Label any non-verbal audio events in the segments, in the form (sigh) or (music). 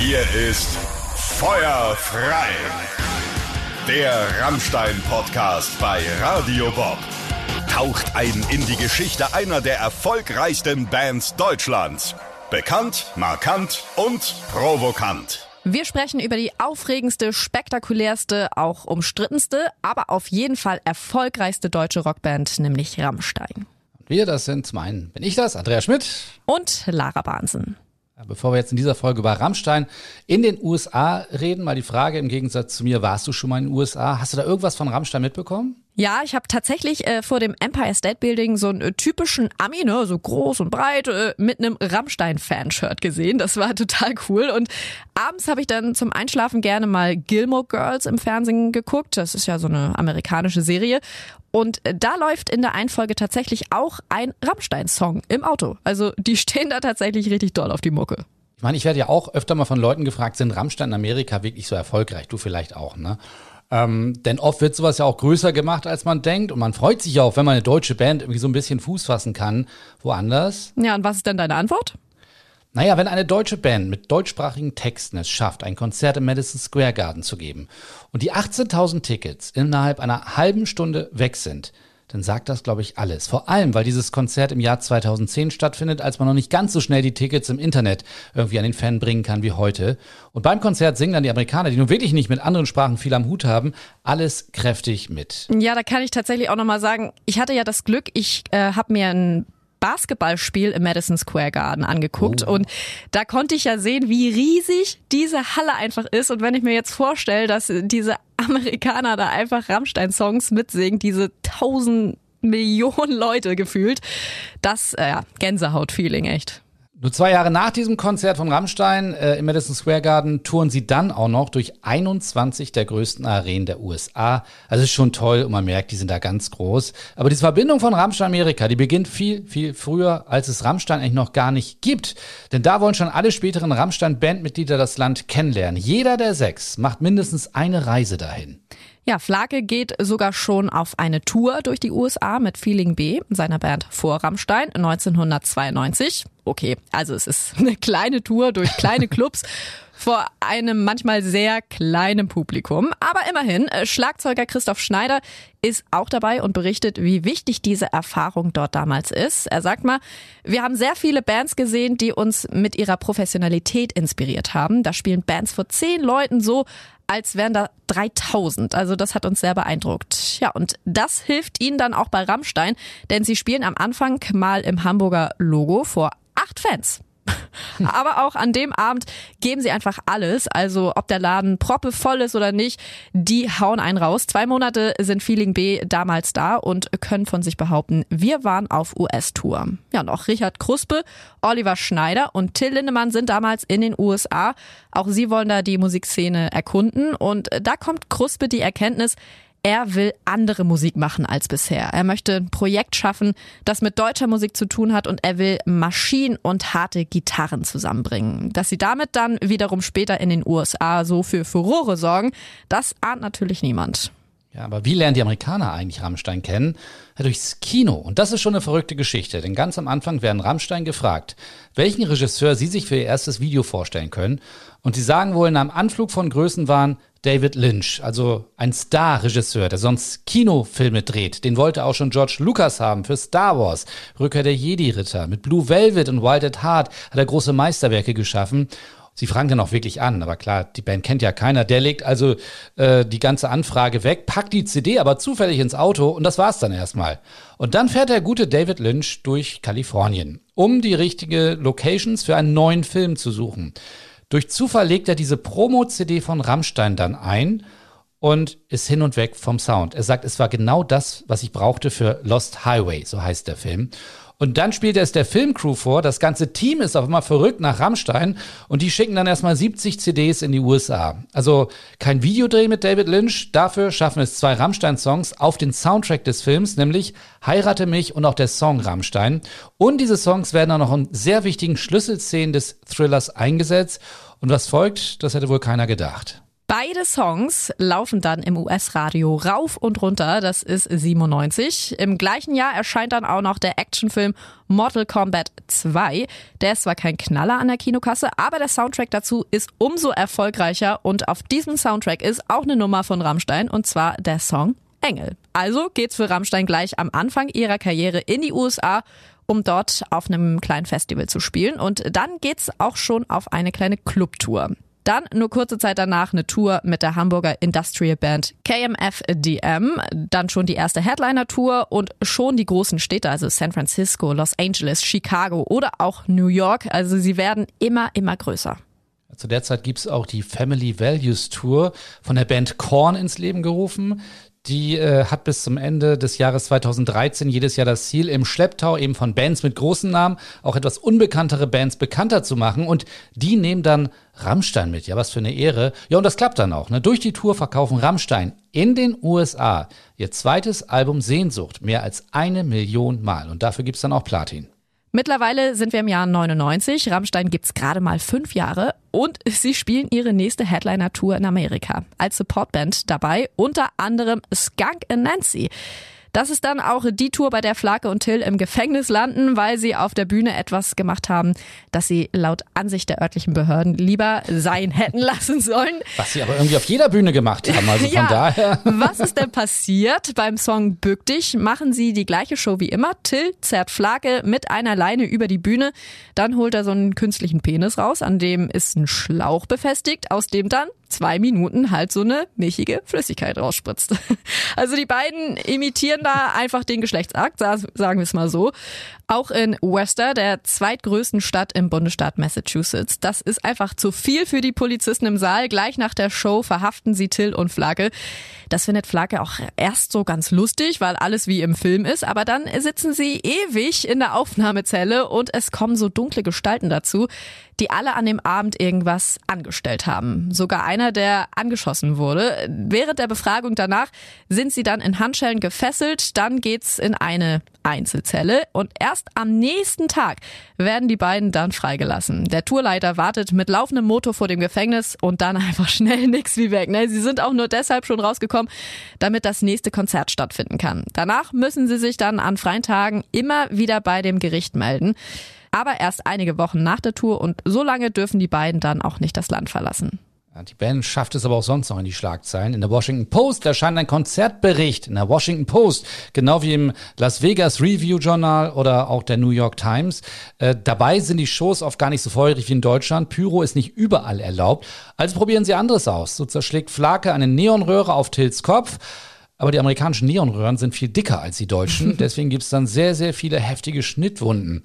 Hier ist Feuer frei. Der Rammstein-Podcast bei Radio Bob. Taucht ein in die Geschichte einer der erfolgreichsten Bands Deutschlands. Bekannt, markant und provokant. Wir sprechen über die aufregendste, spektakulärste, auch umstrittenste, aber auf jeden Fall erfolgreichste deutsche Rockband, nämlich Rammstein. Wir, das sind zum einen, bin ich das, Andrea Schmidt. Und Lara Bahnsen. Bevor wir jetzt in dieser Folge über Rammstein in den USA reden, mal die Frage im Gegensatz zu mir, warst du schon mal in den USA? Hast du da irgendwas von Rammstein mitbekommen? Ja, ich habe tatsächlich äh, vor dem Empire State Building so einen äh, typischen Ami, ne, so groß und breit, äh, mit einem Rammstein-Fanshirt gesehen. Das war (laughs) total cool. Und abends habe ich dann zum Einschlafen gerne mal Gilmore Girls im Fernsehen geguckt. Das ist ja so eine amerikanische Serie. Und äh, da läuft in der Einfolge tatsächlich auch ein Rammstein-Song im Auto. Also die stehen da tatsächlich richtig doll auf die Mucke. Ich meine, ich werde ja auch öfter mal von Leuten gefragt, sind Rammstein in Amerika wirklich so erfolgreich? Du vielleicht auch, ne? Ähm, denn oft wird sowas ja auch größer gemacht, als man denkt. Und man freut sich auch, wenn man eine deutsche Band irgendwie so ein bisschen Fuß fassen kann, woanders. Ja, und was ist denn deine Antwort? Naja, wenn eine deutsche Band mit deutschsprachigen Texten es schafft, ein Konzert im Madison Square Garden zu geben und die 18.000 Tickets innerhalb einer halben Stunde weg sind, dann sagt das, glaube ich, alles. Vor allem, weil dieses Konzert im Jahr 2010 stattfindet, als man noch nicht ganz so schnell die Tickets im Internet irgendwie an den Fan bringen kann wie heute. Und beim Konzert singen dann die Amerikaner, die nun wirklich nicht mit anderen Sprachen viel am Hut haben, alles kräftig mit. Ja, da kann ich tatsächlich auch nochmal sagen, ich hatte ja das Glück, ich äh, habe mir ein Basketballspiel im Madison Square Garden angeguckt oh. und da konnte ich ja sehen, wie riesig diese Halle einfach ist und wenn ich mir jetzt vorstelle, dass diese Amerikaner da einfach Rammstein-Songs mitsingen, diese tausend Millionen Leute gefühlt, das, äh, Gänsehaut-Feeling echt. Nur zwei Jahre nach diesem Konzert von Rammstein äh, im Madison Square Garden touren sie dann auch noch durch 21 der größten Arenen der USA. Also ist schon toll und man merkt, die sind da ganz groß. Aber diese Verbindung von Rammstein Amerika, die beginnt viel, viel früher, als es Rammstein eigentlich noch gar nicht gibt. Denn da wollen schon alle späteren Rammstein-Bandmitglieder das Land kennenlernen. Jeder der sechs macht mindestens eine Reise dahin. Ja, Flake geht sogar schon auf eine Tour durch die USA mit Feeling B, seiner Band vor Rammstein 1992. Okay, also es ist (laughs) eine kleine Tour durch kleine Clubs vor einem manchmal sehr kleinen Publikum. Aber immerhin, äh, Schlagzeuger Christoph Schneider ist auch dabei und berichtet, wie wichtig diese Erfahrung dort damals ist. Er sagt mal, wir haben sehr viele Bands gesehen, die uns mit ihrer Professionalität inspiriert haben. Da spielen Bands vor zehn Leuten so, als wären da 3000. Also das hat uns sehr beeindruckt. Ja, und das hilft ihnen dann auch bei Rammstein, denn sie spielen am Anfang mal im Hamburger Logo vor acht Fans. (laughs) Aber auch an dem Abend geben sie einfach alles. Also ob der Laden proppe voll ist oder nicht, die hauen einen raus. Zwei Monate sind Feeling B damals da und können von sich behaupten, wir waren auf US-Tour. Ja, auch Richard Kruspe, Oliver Schneider und Till Lindemann sind damals in den USA. Auch sie wollen da die Musikszene erkunden. Und da kommt Kruspe die Erkenntnis, er will andere Musik machen als bisher. Er möchte ein Projekt schaffen, das mit deutscher Musik zu tun hat und er will Maschinen und harte Gitarren zusammenbringen. Dass sie damit dann wiederum später in den USA so für Furore sorgen, das ahnt natürlich niemand. Ja, aber wie lernen die Amerikaner eigentlich Rammstein kennen? Ja, durchs Kino. Und das ist schon eine verrückte Geschichte, denn ganz am Anfang werden Rammstein gefragt, welchen Regisseur sie sich für ihr erstes Video vorstellen können. Und sie sagen wohl in einem Anflug von Größenwahn David Lynch, also ein Star-Regisseur, der sonst Kinofilme dreht. Den wollte auch schon George Lucas haben für Star Wars, Rückkehr der Jedi-Ritter. Mit Blue Velvet und Wild at Heart hat er große Meisterwerke geschaffen. Sie fragen dann auch wirklich an, aber klar, die Band kennt ja keiner. Der legt also äh, die ganze Anfrage weg, packt die CD aber zufällig ins Auto und das war's dann erstmal. Und dann fährt der gute David Lynch durch Kalifornien, um die richtige Locations für einen neuen Film zu suchen. Durch Zufall legt er diese Promo-CD von Rammstein dann ein und ist hin und weg vom Sound. Er sagt, es war genau das, was ich brauchte für Lost Highway, so heißt der Film. Und dann spielt er es der Filmcrew vor. Das ganze Team ist auf einmal verrückt nach Rammstein und die schicken dann erstmal 70 CDs in die USA. Also kein Videodreh mit David Lynch. Dafür schaffen es zwei Rammstein-Songs auf den Soundtrack des Films, nämlich Heirate mich und auch der Song Rammstein. Und diese Songs werden auch noch in sehr wichtigen Schlüsselszenen des Thrillers eingesetzt. Und was folgt, das hätte wohl keiner gedacht. Beide Songs laufen dann im US-Radio rauf und runter, das ist 97. Im gleichen Jahr erscheint dann auch noch der Actionfilm Mortal Kombat 2. Der ist zwar kein Knaller an der Kinokasse, aber der Soundtrack dazu ist umso erfolgreicher und auf diesem Soundtrack ist auch eine Nummer von Rammstein und zwar der Song Engel. Also geht's für Rammstein gleich am Anfang ihrer Karriere in die USA um dort auf einem kleinen Festival zu spielen. Und dann geht's auch schon auf eine kleine Clubtour. Dann nur kurze Zeit danach eine Tour mit der Hamburger Industrial Band KMFDM. Dann schon die erste Headliner-Tour und schon die großen Städte, also San Francisco, Los Angeles, Chicago oder auch New York. Also sie werden immer, immer größer. Zu der Zeit gibt's auch die Family Values Tour von der Band Korn ins Leben gerufen. Die äh, hat bis zum Ende des Jahres 2013 jedes Jahr das Ziel, im Schlepptau eben von Bands mit großen Namen auch etwas unbekanntere Bands bekannter zu machen. Und die nehmen dann Rammstein mit. Ja, was für eine Ehre. Ja, und das klappt dann auch. Ne? Durch die Tour verkaufen Rammstein in den USA ihr zweites Album Sehnsucht mehr als eine Million Mal. Und dafür gibt's dann auch Platin. Mittlerweile sind wir im Jahr 99. Rammstein gibt's gerade mal fünf Jahre und sie spielen ihre nächste Headliner-Tour in Amerika. Als Supportband dabei unter anderem Skunk and Nancy. Das ist dann auch die Tour, bei der Flake und Till im Gefängnis landen, weil sie auf der Bühne etwas gemacht haben, das sie laut Ansicht der örtlichen Behörden lieber sein hätten (laughs) lassen sollen. Was sie aber irgendwie auf jeder Bühne gemacht haben, also von ja, daher. Was ist denn passiert? Beim Song Bück dich machen sie die gleiche Show wie immer. Till zerrt Flake mit einer Leine über die Bühne. Dann holt er so einen künstlichen Penis raus, an dem ist ein Schlauch befestigt, aus dem dann zwei Minuten halt so eine milchige Flüssigkeit rausspritzt. (laughs) Also die beiden imitieren da einfach den Geschlechtsakt, sagen wir es mal so. Auch in Worcester, der zweitgrößten Stadt im Bundesstaat Massachusetts. Das ist einfach zu viel für die Polizisten im Saal. Gleich nach der Show verhaften sie Till und Flagge. Das findet Flagge auch erst so ganz lustig, weil alles wie im Film ist. Aber dann sitzen sie ewig in der Aufnahmezelle und es kommen so dunkle Gestalten dazu, die alle an dem Abend irgendwas angestellt haben. Sogar einer, der angeschossen wurde. Während der Befragung danach sind sie dann in Handschellen gefesselt. Dann geht's in eine Einzelzelle und erst am nächsten Tag werden die beiden dann freigelassen. Der Tourleiter wartet mit laufendem Motor vor dem Gefängnis und dann einfach (laughs) schnell nix wie weg. Ne? Sie sind auch nur deshalb schon rausgekommen, damit das nächste Konzert stattfinden kann. Danach müssen sie sich dann an freien Tagen immer wieder bei dem Gericht melden aber erst einige Wochen nach der Tour und so lange dürfen die beiden dann auch nicht das Land verlassen. Die Band schafft es aber auch sonst noch in die Schlagzeilen. In der Washington Post erscheint ein Konzertbericht in der Washington Post, genau wie im Las Vegas Review Journal oder auch der New York Times. Äh, dabei sind die Shows oft gar nicht so feurig wie in Deutschland. Pyro ist nicht überall erlaubt. Also probieren sie anderes aus. So zerschlägt Flake eine Neonröhre auf Tills Kopf. Aber die amerikanischen Neonröhren sind viel dicker als die deutschen. (laughs) Deswegen gibt's dann sehr, sehr viele heftige Schnittwunden.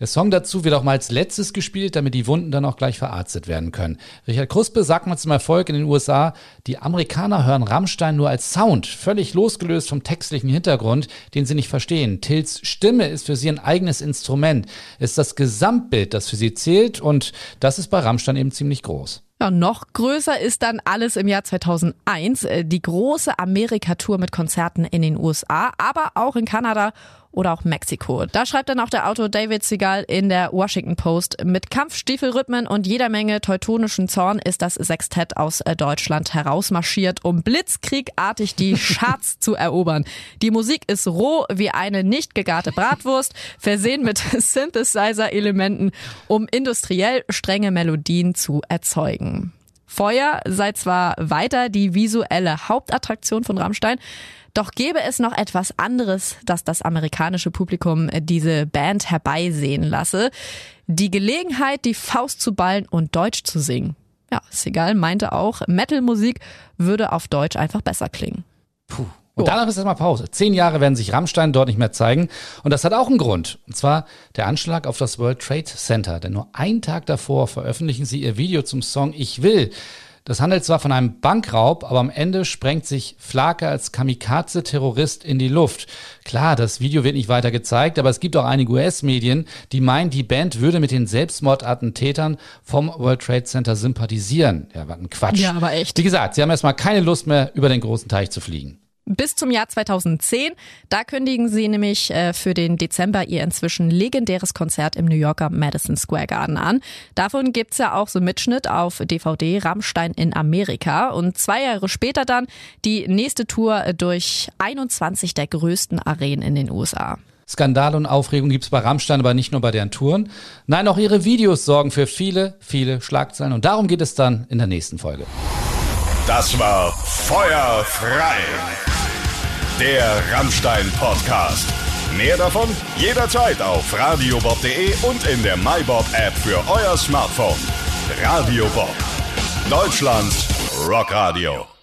Der Song dazu wird auch mal als letztes gespielt, damit die Wunden dann auch gleich verarztet werden können. Richard Kruspe sagt mal zum Erfolg in den USA, die Amerikaner hören Rammstein nur als Sound, völlig losgelöst vom textlichen Hintergrund, den sie nicht verstehen. Tills Stimme ist für sie ein eigenes Instrument, ist das Gesamtbild, das für sie zählt und das ist bei Rammstein eben ziemlich groß. Ja, noch größer ist dann alles im Jahr 2001, äh, die große Amerika-Tour mit Konzerten in den USA, aber auch in Kanada oder auch Mexiko. Da schreibt dann auch der Autor David Segal in der Washington Post, mit Kampfstiefelrhythmen und jeder Menge teutonischen Zorn ist das Sextett aus äh, Deutschland herausmarschiert, um blitzkriegartig die (laughs) Charts zu erobern. Die Musik ist roh wie eine nicht gegarte Bratwurst, versehen mit (laughs) Synthesizer-Elementen, um industriell strenge Melodien zu erzeugen. Feuer sei zwar weiter die visuelle Hauptattraktion von Rammstein, doch gäbe es noch etwas anderes, das das amerikanische Publikum diese Band herbeisehen lasse. Die Gelegenheit, die Faust zu ballen und Deutsch zu singen. Ja, Segal meinte auch, Metal-Musik würde auf Deutsch einfach besser klingen. Puh. Und danach ist erstmal Pause. Zehn Jahre werden sich Rammstein dort nicht mehr zeigen. Und das hat auch einen Grund. Und zwar der Anschlag auf das World Trade Center. Denn nur einen Tag davor veröffentlichen sie ihr Video zum Song Ich will. Das handelt zwar von einem Bankraub, aber am Ende sprengt sich Flake als Kamikaze-Terrorist in die Luft. Klar, das Video wird nicht weiter gezeigt, aber es gibt auch einige US-Medien, die meinen, die Band würde mit den Selbstmordattentätern vom World Trade Center sympathisieren. Ja, was ein Quatsch. Ja, aber echt. Wie gesagt, sie haben erstmal keine Lust mehr, über den großen Teich zu fliegen. Bis zum Jahr 2010. Da kündigen sie nämlich äh, für den Dezember ihr inzwischen legendäres Konzert im New Yorker Madison Square Garden an. Davon gibt's ja auch so Mitschnitt auf DVD Rammstein in Amerika. Und zwei Jahre später dann die nächste Tour durch 21 der größten Arenen in den USA. Skandal und Aufregung gibt's bei Rammstein, aber nicht nur bei deren Touren. Nein, auch ihre Videos sorgen für viele, viele Schlagzeilen. Und darum geht es dann in der nächsten Folge. Das war Feuer frei. Der Rammstein Podcast. Mehr davon jederzeit auf radiobob.de und in der MyBob App für euer Smartphone. Radio Bob. Deutschlands Rockradio.